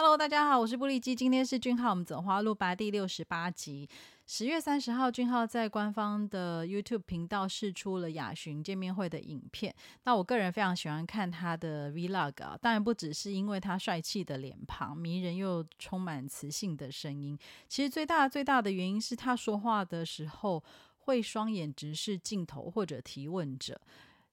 Hello，大家好，我是布利基，今天是俊浩，我们走花路吧第六十八集。十月三十号，俊浩在官方的 YouTube 频道试出了雅巡见面会的影片。那我个人非常喜欢看他的 Vlog 啊，当然不只是因为他帅气的脸庞、迷人又充满磁性的声音，其实最大最大的原因是他说话的时候会双眼直视镜头或者提问者。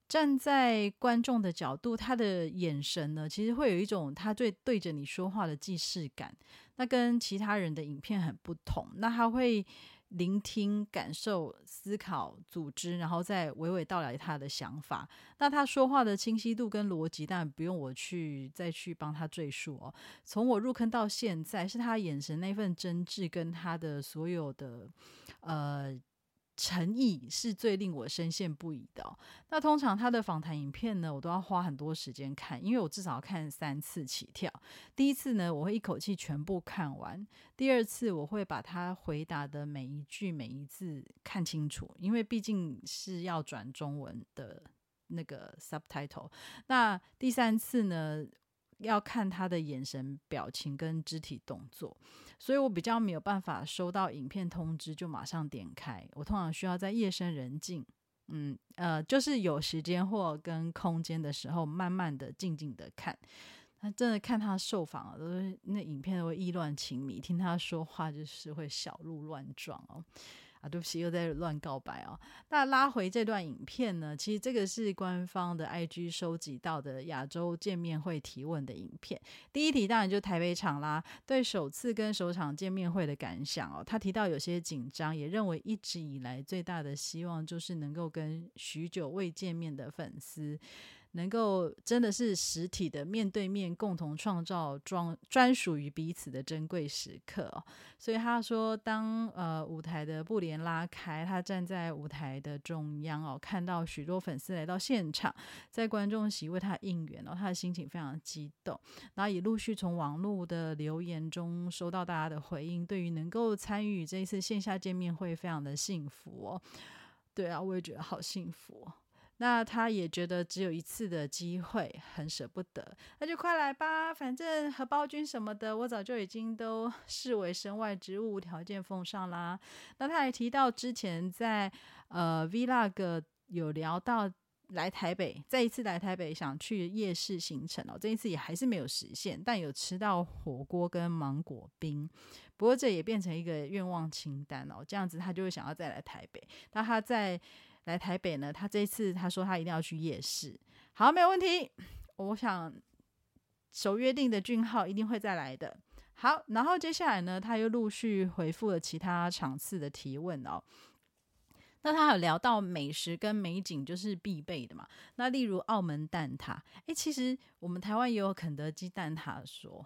站在观众的角度，他的眼神呢，其实会有一种他对对着你说话的既视感。那跟其他人的影片很不同。那他会聆听、感受、思考、组织，然后再娓娓道来他的想法。那他说话的清晰度跟逻辑，当然不用我去再去帮他赘述哦。从我入坑到现在，是他眼神那份真挚，跟他的所有的呃。诚意是最令我深陷不已的。那通常他的访谈影片呢，我都要花很多时间看，因为我至少看三次起跳。第一次呢，我会一口气全部看完；第二次，我会把他回答的每一句每一字看清楚，因为毕竟是要转中文的那个 subtitle。那第三次呢？要看他的眼神、表情跟肢体动作，所以我比较没有办法收到影片通知就马上点开。我通常需要在夜深人静，嗯呃，就是有时间或跟空间的时候，慢慢的、静静的看。那真的看他受访，都是那影片都会意乱情迷，听他说话就是会小鹿乱撞哦。啊，对不起，又在乱告白哦。那拉回这段影片呢？其实这个是官方的 IG 收集到的亚洲见面会提问的影片。第一题当然就台北场啦，对首次跟首场见面会的感想哦。他提到有些紧张，也认为一直以来最大的希望就是能够跟许久未见面的粉丝。能够真的是实体的面对面，共同创造专专属于彼此的珍贵时刻哦。所以他说，当呃舞台的布帘拉开，他站在舞台的中央哦，看到许多粉丝来到现场，在观众席为他应援哦，他的心情非常激动。然后也陆续从网络的留言中收到大家的回应，对于能够参与这一次线下见面会，非常的幸福哦。对啊，我也觉得好幸福。那他也觉得只有一次的机会，很舍不得，那就快来吧，反正荷包君什么的，我早就已经都视为身外之物，条件奉上啦。那他还提到之前在呃 Vlog 有聊到来台北，再一次来台北想去夜市行程哦，这一次也还是没有实现，但有吃到火锅跟芒果冰，不过这也变成一个愿望清单哦，这样子他就会想要再来台北。那他在。来台北呢，他这次他说他一定要去夜市，好，没有问题。我想守约定的俊浩一定会再来的。好，然后接下来呢，他又陆续回复了其他场次的提问哦。那他有聊到美食跟美景就是必备的嘛？那例如澳门蛋挞，诶，其实我们台湾也有肯德基蛋挞说。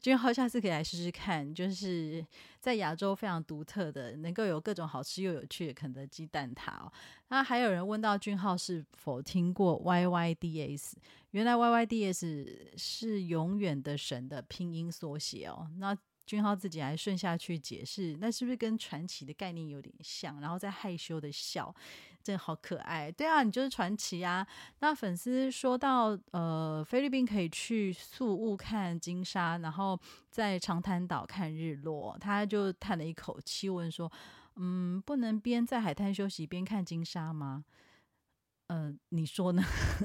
君浩下次可以来试试看，就是在亚洲非常独特的，能够有各种好吃又有趣的肯德基蛋挞哦。那还有人问到君浩是否听过 YYDS？原来 YYDS 是永远的神的拼音缩写哦。那君浩自己还顺下去解释，那是不是跟传奇的概念有点像？然后再害羞的笑，真好可爱。对啊，你就是传奇啊！那粉丝说到，呃，菲律宾可以去宿雾看金沙，然后在长滩岛看日落，他就叹了一口气，问说：“嗯，不能边在海滩休息边看金沙吗？”嗯，你说呢？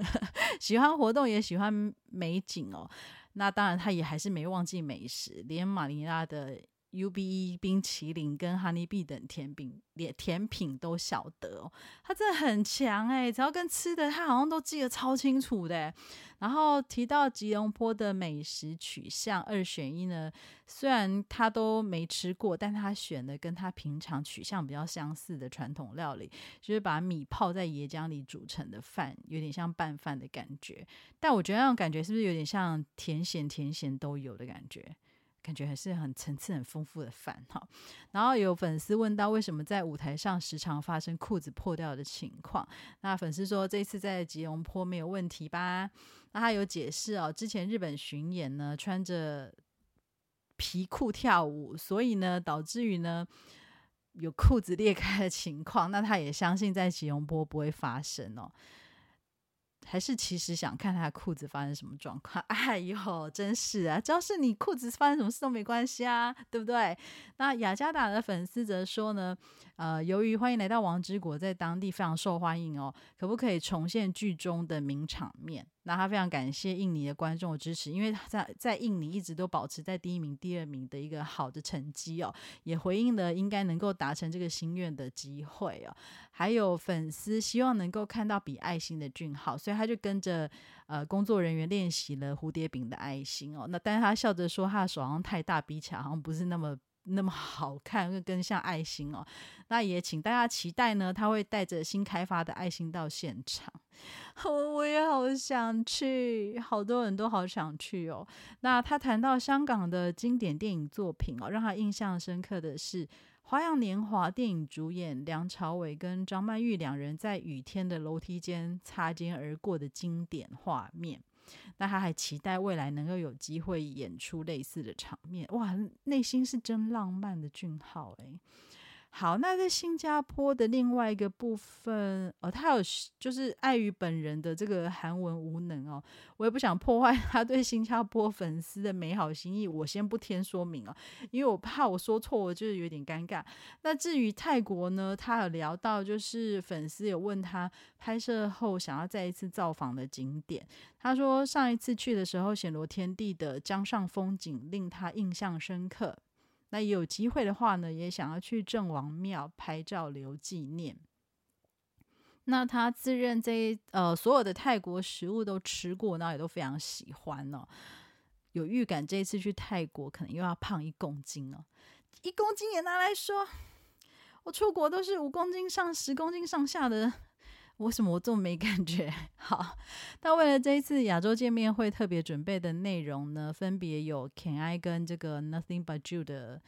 喜欢活动也喜欢美景哦。那当然，他也还是没忘记美食，连马尼拉的。U B E 冰淇淋跟 Honey B 等甜饼、连甜品都晓得哦，他真的很强哎！只要跟吃的，他好像都记得超清楚的。然后提到吉隆坡的美食取向二选一呢，虽然他都没吃过，但他选的跟他平常取向比较相似的传统料理，就是把米泡在椰浆里煮成的饭，有点像拌饭的感觉。但我觉得那种感觉是不是有点像甜咸甜咸都有的感觉？感觉还是很层次很丰富的饭哈，然后有粉丝问到为什么在舞台上时常发生裤子破掉的情况，那粉丝说这次在吉隆坡没有问题吧？那他有解释哦，之前日本巡演呢穿着皮裤跳舞，所以呢导致于呢有裤子裂开的情况，那他也相信在吉隆坡不会发生哦。还是其实想看他裤子发生什么状况？哎呦，真是啊！只要是你裤子发生什么事都没关系啊，对不对？那雅加达的粉丝则说呢，呃，由于《欢迎来到王之国》在当地非常受欢迎哦，可不可以重现剧中的名场面？那他非常感谢印尼的观众的支持，因为他在在印尼一直都保持在第一名、第二名的一个好的成绩哦，也回应了应该能够达成这个心愿的机会哦。还有粉丝希望能够看到比爱心的俊浩，所以他就跟着呃工作人员练习了蝴蝶饼的爱心哦。那但是他笑着说，他的手好像太大，比起来好像不是那么。那么好看，更像爱心哦。那也请大家期待呢，他会带着新开发的爱心到现场。我也好想去，好多人都好想去哦。那他谈到香港的经典电影作品哦，让他印象深刻的是《花样年华》电影主演梁朝伟跟张曼玉两人在雨天的楼梯间擦肩而过的经典画面。那他还期待未来能够有机会演出类似的场面，哇，内心是真浪漫的俊浩诶。好，那在新加坡的另外一个部分，哦，他有就是碍于本人的这个韩文无能哦，我也不想破坏 他对新加坡粉丝的美好心意，我先不添说明哦，因为我怕我说错，我就是有点尴尬。那至于泰国呢，他有聊到就是粉丝有问他拍摄后想要再一次造访的景点，他说上一次去的时候，显罗天地的江上风景令他印象深刻。那有机会的话呢，也想要去郑王庙拍照留纪念。那他自认这呃所有的泰国食物都吃过，那也都非常喜欢哦。有预感这一次去泰国可能又要胖一公斤哦，一公斤也拿来说，我出国都是五公斤上十公斤上下的。为什么我这么没感觉？好，那为了这一次亚洲见面会特别准备的内容呢，分别有 Can I 跟这个 Nothing But You 的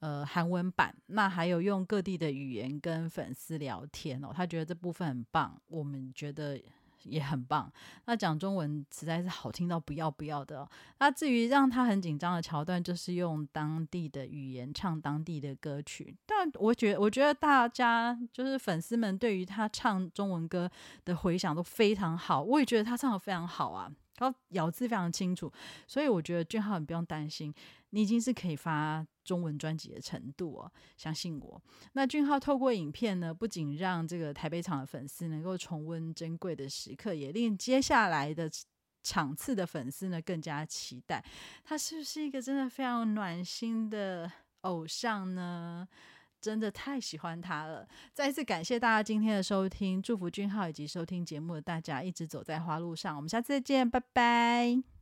呃韩文版，那还有用各地的语言跟粉丝聊天哦，他觉得这部分很棒，我们觉得。也很棒，那讲中文实在是好听到不要不要的。那至于让他很紧张的桥段，就是用当地的语言唱当地的歌曲。但我觉得，我觉得大家就是粉丝们对于他唱中文歌的回响都非常好，我也觉得他唱的非常好啊。然后咬字非常清楚，所以我觉得俊浩你不用担心，你已经是可以发中文专辑的程度哦，相信我。那俊浩透过影片呢，不仅让这个台北场的粉丝能够重温珍贵的时刻，也令接下来的场次的粉丝呢更加期待。他是不是一个真的非常暖心的偶像呢？真的太喜欢他了！再一次感谢大家今天的收听，祝福君浩以及收听节目的大家一直走在花路上。我们下次再见，拜拜。